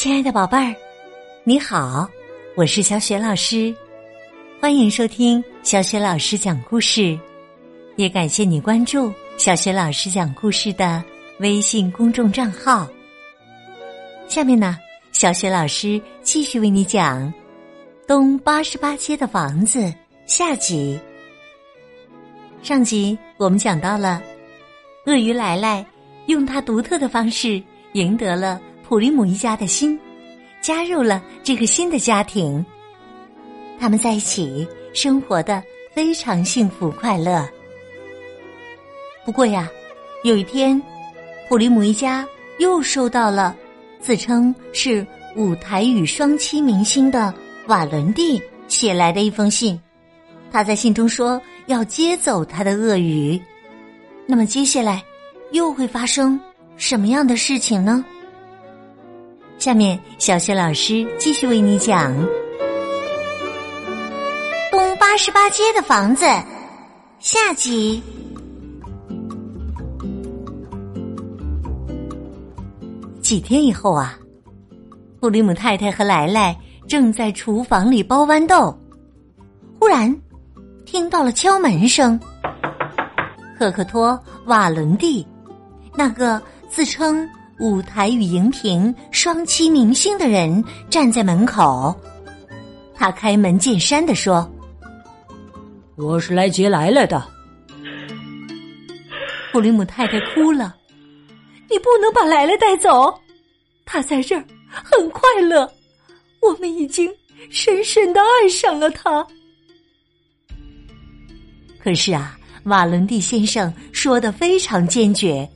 亲爱的宝贝儿，你好，我是小雪老师，欢迎收听小雪老师讲故事，也感谢你关注小雪老师讲故事的微信公众账号。下面呢，小雪老师继续为你讲《东八十八街的房子》下集。上集我们讲到了，鳄鱼来来用他独特的方式赢得了。普利姆一家的心，加入了这个新的家庭。他们在一起生活的非常幸福快乐。不过呀，有一天，普利姆一家又收到了自称是舞台与双栖明星的瓦伦蒂写来的一封信。他在信中说要接走他的鳄鱼。那么接下来又会发生什么样的事情呢？下面，小雪老师继续为你讲《东八十八街的房子》下集。几天以后啊，布里姆太太和莱莱正在厨房里包豌豆，忽然听到了敲门声。赫克托·瓦伦蒂，那个自称。舞台与荧屏双栖明星的人站在门口，他开门见山的说：“我是来接来了的。”布里姆太太哭了：“你不能把来来带走，他在这儿很快乐，我们已经深深的爱上了他。”可是啊，瓦伦蒂先生说的非常坚决。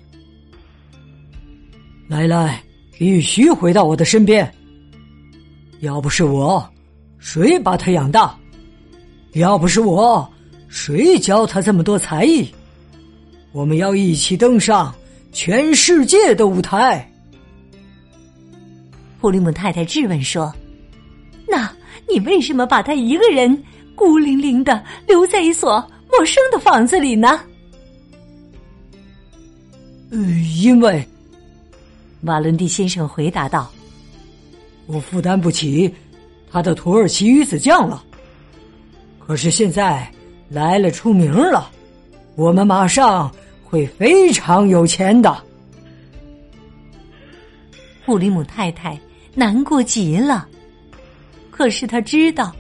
来来，必须回到我的身边。要不是我，谁把他养大？要不是我，谁教他这么多才艺？我们要一起登上全世界的舞台。普利姆太太质问说：“那你为什么把他一个人孤零零的留在一所陌生的房子里呢？”呃，因为。瓦伦蒂先生回答道：“我负担不起他的土耳其鱼子酱了。可是现在来了出名了，我们马上会非常有钱的。”布里姆太太难过极了，可是他知道，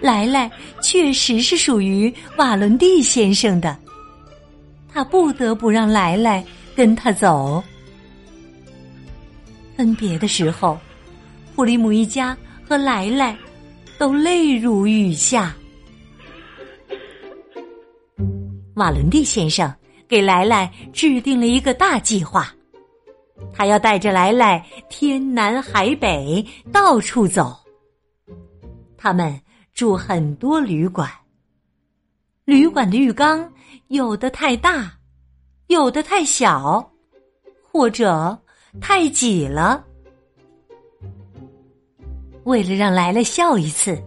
莱莱确实是属于瓦伦蒂先生的，他不得不让莱莱跟他走。分别的时候，普利姆一家和莱莱都泪如雨下。瓦伦蒂先生给莱莱制定了一个大计划，他要带着莱莱天南海北到处走。他们住很多旅馆，旅馆的浴缸有的太大，有的太小，或者。太挤了。为了让来了笑一次，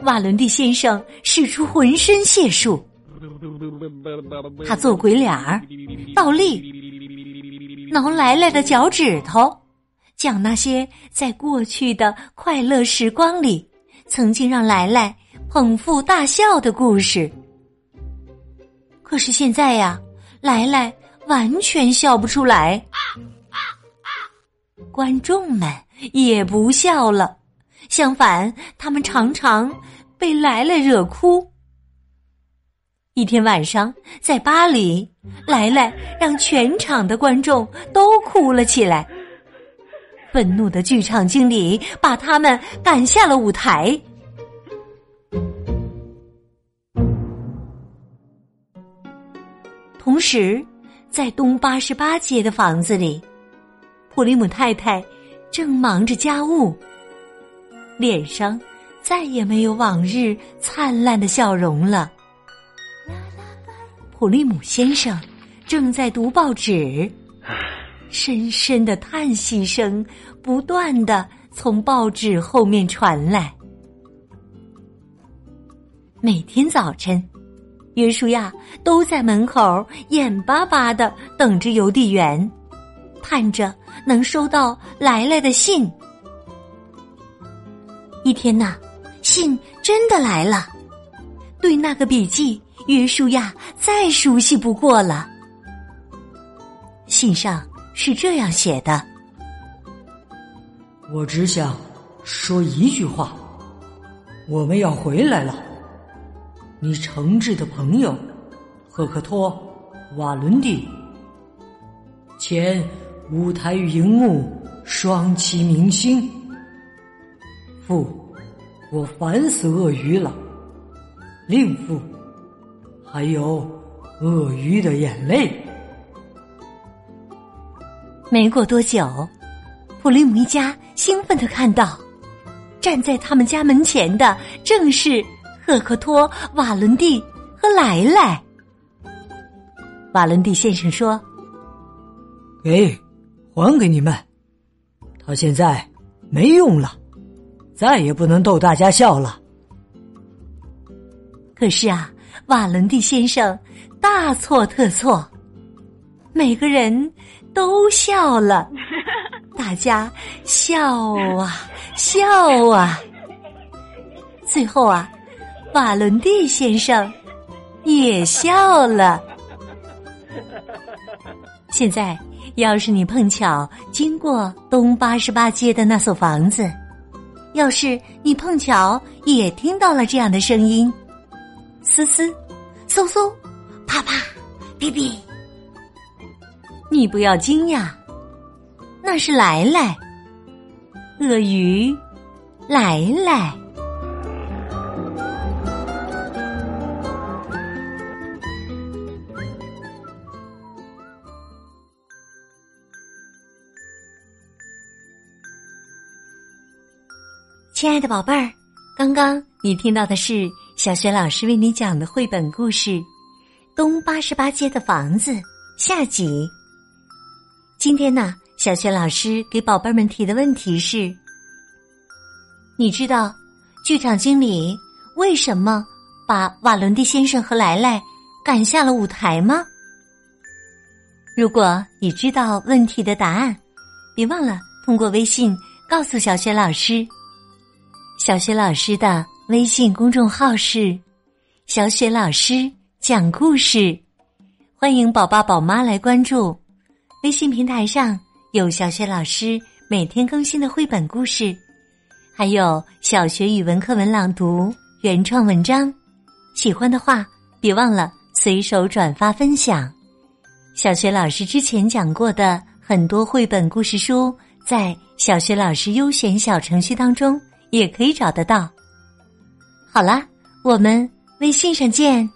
瓦伦蒂先生使出浑身解数。他做鬼脸儿，倒立，挠来来的脚趾头，讲那些在过去的快乐时光里曾经让来来捧腹大笑的故事。可是现在呀，来来完全笑不出来。观众们也不笑了，相反，他们常常被来来惹哭。一天晚上，在巴黎，来来让全场的观众都哭了起来。愤怒的剧场经理把他们赶下了舞台。同时，在东八十八街的房子里。普利姆太太正忙着家务，脸上再也没有往日灿烂的笑容了。普利姆先生正在读报纸，深深的叹息声不断的从报纸后面传来。每天早晨，约书亚都在门口眼巴巴的等着邮递员。盼着能收到来来的信，一天呐，信真的来了。对那个笔记，约书亚再熟悉不过了。信上是这样写的：“我只想说一句话，我们要回来了。你诚挚的朋友赫克托·瓦伦蒂，前舞台与荧幕双栖明星。父，我烦死鳄鱼了。另父，还有鳄鱼的眼泪。”没过多久，普利姆一家兴奋的看到，站在他们家门前的正是赫克托、瓦伦蒂和莱莱。瓦伦蒂先生说：“给，还给你们。他现在没用了，再也不能逗大家笑了。”可是啊，瓦伦蒂先生大错特错，每个人。都笑了，大家笑啊笑啊，最后啊，瓦伦蒂先生也笑了。现在，要是你碰巧经过东八十八街的那所房子，要是你碰巧也听到了这样的声音，嘶嘶，嗖嗖，啪啪，哔哔。你不要惊讶，那是来来，鳄鱼来来。亲爱的宝贝儿，刚刚你听到的是小学老师为你讲的绘本故事《东八十八街的房子》下集。今天呢，小学老师给宝贝们提的问题是：你知道剧场经理为什么把瓦伦蒂先生和莱莱赶下了舞台吗？如果你知道问题的答案，别忘了通过微信告诉小学老师。小学老师的微信公众号是“小雪老师讲故事”，欢迎宝爸宝妈来关注。微信平台上有小学老师每天更新的绘本故事，还有小学语文课文朗读、原创文章。喜欢的话，别忘了随手转发分享。小学老师之前讲过的很多绘本故事书，在小学老师优选小程序当中也可以找得到。好啦，我们微信上见。